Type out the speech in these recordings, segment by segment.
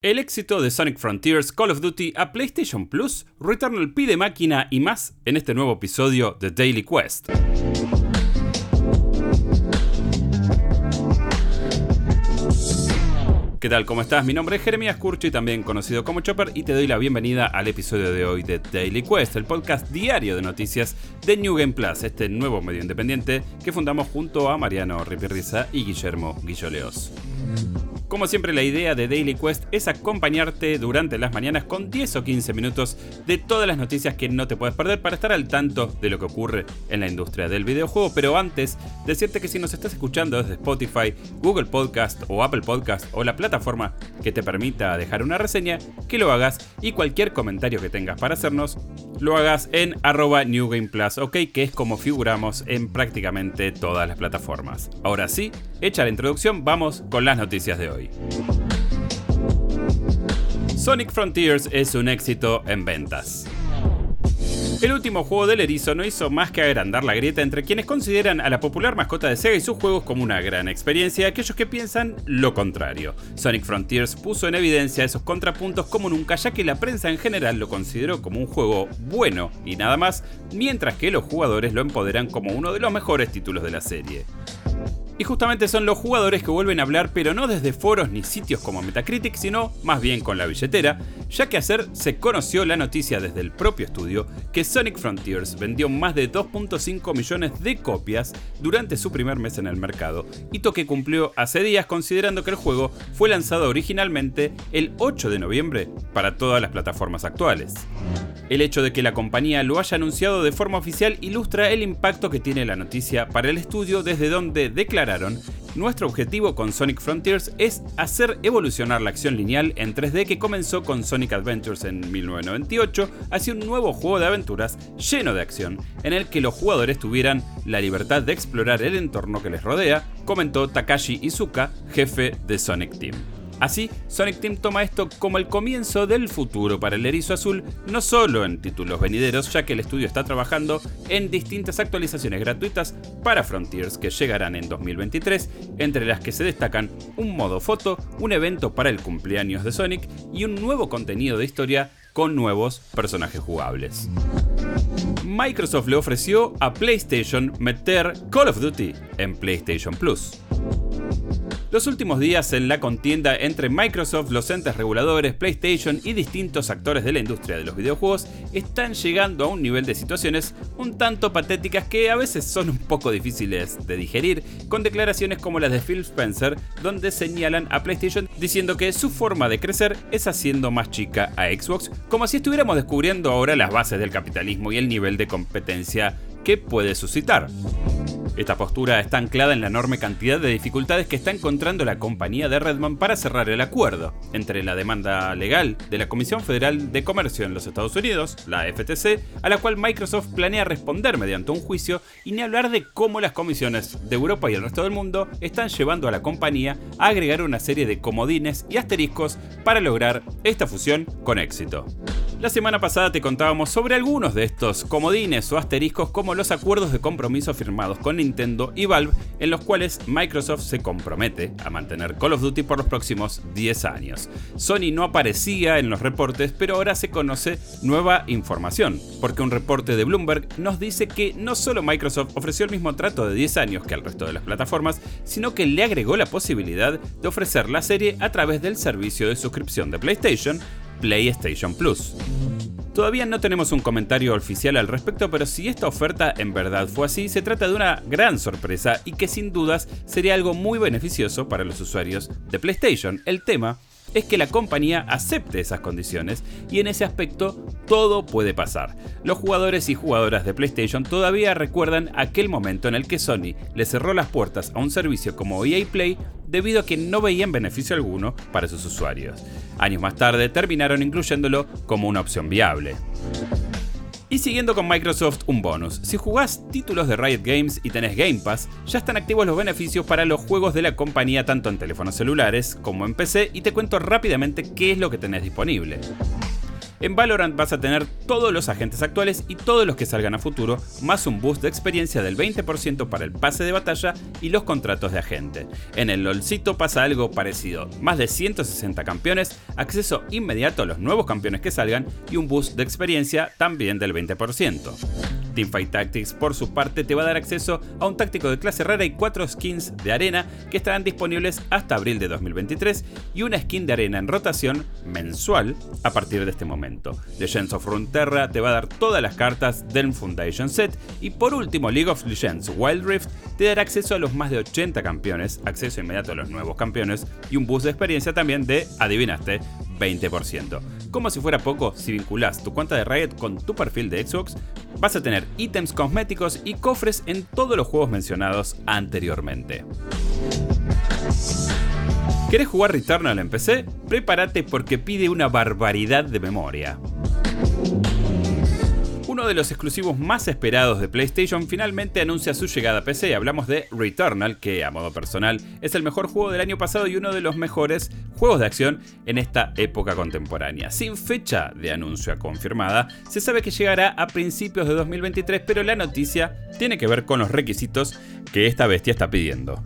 El éxito de Sonic Frontiers, Call of Duty a PlayStation Plus, Returnal pide máquina y más en este nuevo episodio de Daily Quest. ¿Qué tal? ¿Cómo estás? Mi nombre es Jeremías Curchi, también conocido como Chopper, y te doy la bienvenida al episodio de hoy de Daily Quest, el podcast diario de noticias de New Game Plus, este nuevo medio independiente que fundamos junto a Mariano Ripirriza y Guillermo Guilloleos. Como siempre la idea de Daily Quest es acompañarte durante las mañanas con 10 o 15 minutos de todas las noticias que no te puedes perder para estar al tanto de lo que ocurre en la industria del videojuego. Pero antes, decirte que si nos estás escuchando desde Spotify, Google Podcast o Apple Podcast o la plataforma que te permita dejar una reseña, que lo hagas y cualquier comentario que tengas para hacernos, lo hagas en arroba New Game Plus, ok, que es como figuramos en prácticamente todas las plataformas. Ahora sí, hecha la introducción, vamos con las noticias de hoy. Sonic Frontiers es un éxito en ventas. El último juego del erizo no hizo más que agrandar la grieta entre quienes consideran a la popular mascota de Sega y sus juegos como una gran experiencia y aquellos que piensan lo contrario. Sonic Frontiers puso en evidencia esos contrapuntos como nunca, ya que la prensa en general lo consideró como un juego bueno y nada más, mientras que los jugadores lo empoderan como uno de los mejores títulos de la serie. Y justamente son los jugadores que vuelven a hablar, pero no desde foros ni sitios como Metacritic, sino más bien con la billetera, ya que ayer se conoció la noticia desde el propio estudio que Sonic Frontiers vendió más de 2.5 millones de copias durante su primer mes en el mercado, hito que cumplió hace días considerando que el juego fue lanzado originalmente el 8 de noviembre para todas las plataformas actuales. El hecho de que la compañía lo haya anunciado de forma oficial ilustra el impacto que tiene la noticia para el estudio desde donde nuestro objetivo con Sonic Frontiers es hacer evolucionar la acción lineal en 3D que comenzó con Sonic Adventures en 1998 hacia un nuevo juego de aventuras lleno de acción, en el que los jugadores tuvieran la libertad de explorar el entorno que les rodea, comentó Takashi Izuka, jefe de Sonic Team. Así, Sonic Team toma esto como el comienzo del futuro para el erizo azul, no solo en títulos venideros, ya que el estudio está trabajando en distintas actualizaciones gratuitas para Frontiers que llegarán en 2023, entre las que se destacan un modo foto, un evento para el cumpleaños de Sonic y un nuevo contenido de historia con nuevos personajes jugables. Microsoft le ofreció a PlayStation meter Call of Duty en PlayStation Plus. Los últimos días en la contienda entre Microsoft, los entes reguladores, PlayStation y distintos actores de la industria de los videojuegos están llegando a un nivel de situaciones un tanto patéticas que a veces son un poco difíciles de digerir, con declaraciones como las de Phil Spencer, donde señalan a PlayStation diciendo que su forma de crecer es haciendo más chica a Xbox, como si estuviéramos descubriendo ahora las bases del capitalismo y el nivel de competencia que puede suscitar. Esta postura está anclada en la enorme cantidad de dificultades que está encontrando la compañía de Redmond para cerrar el acuerdo, entre la demanda legal de la Comisión Federal de Comercio en los Estados Unidos, la FTC, a la cual Microsoft planea responder mediante un juicio, y ni hablar de cómo las comisiones de Europa y el resto del mundo están llevando a la compañía a agregar una serie de comodines y asteriscos para lograr esta fusión con éxito. La semana pasada te contábamos sobre algunos de estos comodines o asteriscos como los acuerdos de compromiso firmados con Nintendo y Valve en los cuales Microsoft se compromete a mantener Call of Duty por los próximos 10 años. Sony no aparecía en los reportes, pero ahora se conoce nueva información, porque un reporte de Bloomberg nos dice que no solo Microsoft ofreció el mismo trato de 10 años que al resto de las plataformas, sino que le agregó la posibilidad de ofrecer la serie a través del servicio de suscripción de PlayStation, PlayStation Plus. Todavía no tenemos un comentario oficial al respecto, pero si esta oferta en verdad fue así, se trata de una gran sorpresa y que sin dudas sería algo muy beneficioso para los usuarios de PlayStation. El tema es que la compañía acepte esas condiciones y en ese aspecto todo puede pasar. Los jugadores y jugadoras de PlayStation todavía recuerdan aquel momento en el que Sony le cerró las puertas a un servicio como EA Play debido a que no veían beneficio alguno para sus usuarios. Años más tarde terminaron incluyéndolo como una opción viable. Y siguiendo con Microsoft, un bonus. Si jugás títulos de Riot Games y tenés Game Pass, ya están activos los beneficios para los juegos de la compañía tanto en teléfonos celulares como en PC y te cuento rápidamente qué es lo que tenés disponible. En Valorant vas a tener todos los agentes actuales y todos los que salgan a futuro, más un boost de experiencia del 20% para el pase de batalla y los contratos de agente. En el LOLcito pasa algo parecido, más de 160 campeones, acceso inmediato a los nuevos campeones que salgan y un boost de experiencia también del 20%. Teamfight Tactics, por su parte, te va a dar acceso a un táctico de clase rara y cuatro skins de arena que estarán disponibles hasta abril de 2023 y una skin de arena en rotación mensual a partir de este momento. Legends of Runeterra te va a dar todas las cartas del Foundation Set y por último League of Legends Wild Rift te dará acceso a los más de 80 campeones, acceso inmediato a los nuevos campeones y un boost de experiencia también de, adivinaste, 20%. Como si fuera poco, si vinculas tu cuenta de Riot con tu perfil de Xbox, vas a tener ítems cosméticos y cofres en todos los juegos mencionados anteriormente. ¿Querés jugar Returnal en PC? Prepárate porque pide una barbaridad de memoria. Uno de los exclusivos más esperados de PlayStation finalmente anuncia su llegada a PC. Hablamos de Returnal, que a modo personal es el mejor juego del año pasado y uno de los mejores juegos de acción en esta época contemporánea. Sin fecha de anuncio confirmada, se sabe que llegará a principios de 2023, pero la noticia tiene que ver con los requisitos que esta bestia está pidiendo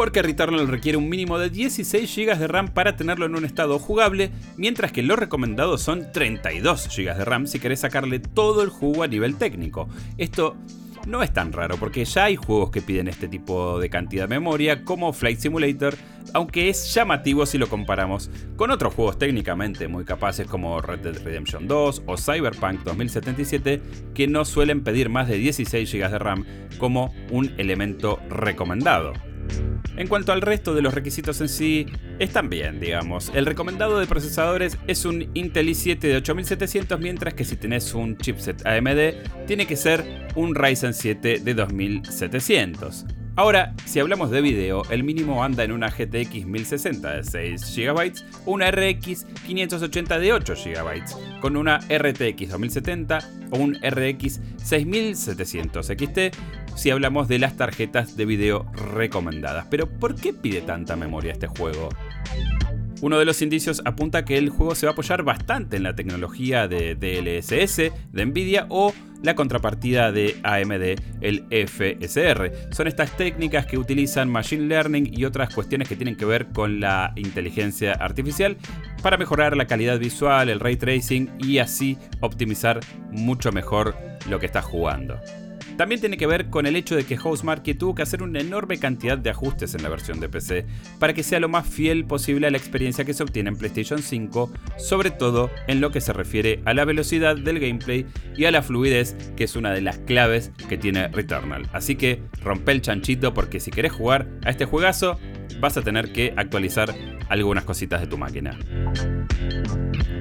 porque Returnal requiere un mínimo de 16 GB de RAM para tenerlo en un estado jugable, mientras que lo recomendado son 32 GB de RAM si querés sacarle todo el jugo a nivel técnico. Esto no es tan raro porque ya hay juegos que piden este tipo de cantidad de memoria como Flight Simulator, aunque es llamativo si lo comparamos con otros juegos técnicamente muy capaces como Red Dead Redemption 2 o Cyberpunk 2077 que no suelen pedir más de 16 GB de RAM como un elemento recomendado. En cuanto al resto de los requisitos en sí, están bien, digamos. El recomendado de procesadores es un Intel i7 de 8700, mientras que si tenés un chipset AMD, tiene que ser un Ryzen 7 de 2700. Ahora, si hablamos de video, el mínimo anda en una GTX 1060 de 6 GB una RX 580 de 8 GB, con una RTX 2070 o un RX 6700 XT si hablamos de las tarjetas de video recomendadas. Pero ¿por qué pide tanta memoria este juego? Uno de los indicios apunta que el juego se va a apoyar bastante en la tecnología de DLSS de Nvidia o la contrapartida de AMD, el FSR. Son estas técnicas que utilizan Machine Learning y otras cuestiones que tienen que ver con la inteligencia artificial para mejorar la calidad visual, el ray tracing y así optimizar mucho mejor lo que estás jugando. También tiene que ver con el hecho de que Housemarque tuvo que hacer una enorme cantidad de ajustes en la versión de PC para que sea lo más fiel posible a la experiencia que se obtiene en PlayStation 5, sobre todo en lo que se refiere a la velocidad del gameplay y a la fluidez, que es una de las claves que tiene Returnal. Así que rompe el chanchito porque si querés jugar a este juegazo, vas a tener que actualizar algunas cositas de tu máquina.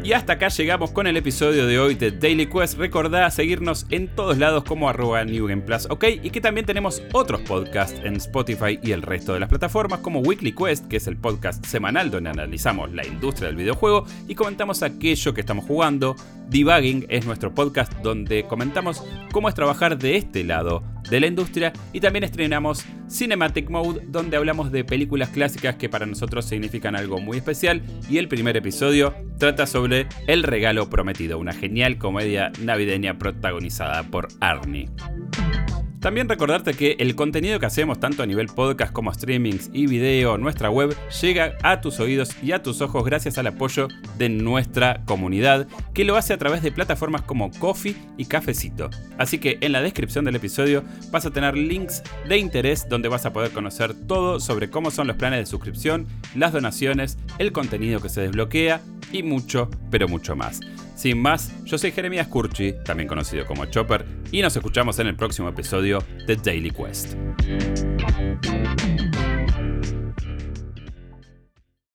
Y hasta acá llegamos con el episodio de hoy de Daily Quest. Recordá seguirnos en todos lados como arroba New Game Plus, ok, y que también tenemos otros podcasts en Spotify y el resto de las plataformas como Weekly Quest, que es el podcast semanal donde analizamos la industria del videojuego y comentamos aquello que estamos jugando. Debugging es nuestro podcast donde comentamos cómo es trabajar de este lado de la industria y también estrenamos Cinematic Mode donde hablamos de películas clásicas que para nosotros significan algo muy especial y el primer episodio trata sobre El regalo prometido, una genial comedia navideña protagonizada por Arnie. También recordarte que el contenido que hacemos tanto a nivel podcast como streamings y video, nuestra web, llega a tus oídos y a tus ojos gracias al apoyo de nuestra comunidad, que lo hace a través de plataformas como Coffee y Cafecito. Así que en la descripción del episodio vas a tener links de interés donde vas a poder conocer todo sobre cómo son los planes de suscripción, las donaciones, el contenido que se desbloquea y mucho, pero mucho más. Sin más, yo soy Jeremías Curchi, también conocido como Chopper, y nos escuchamos en el próximo episodio de Daily Quest.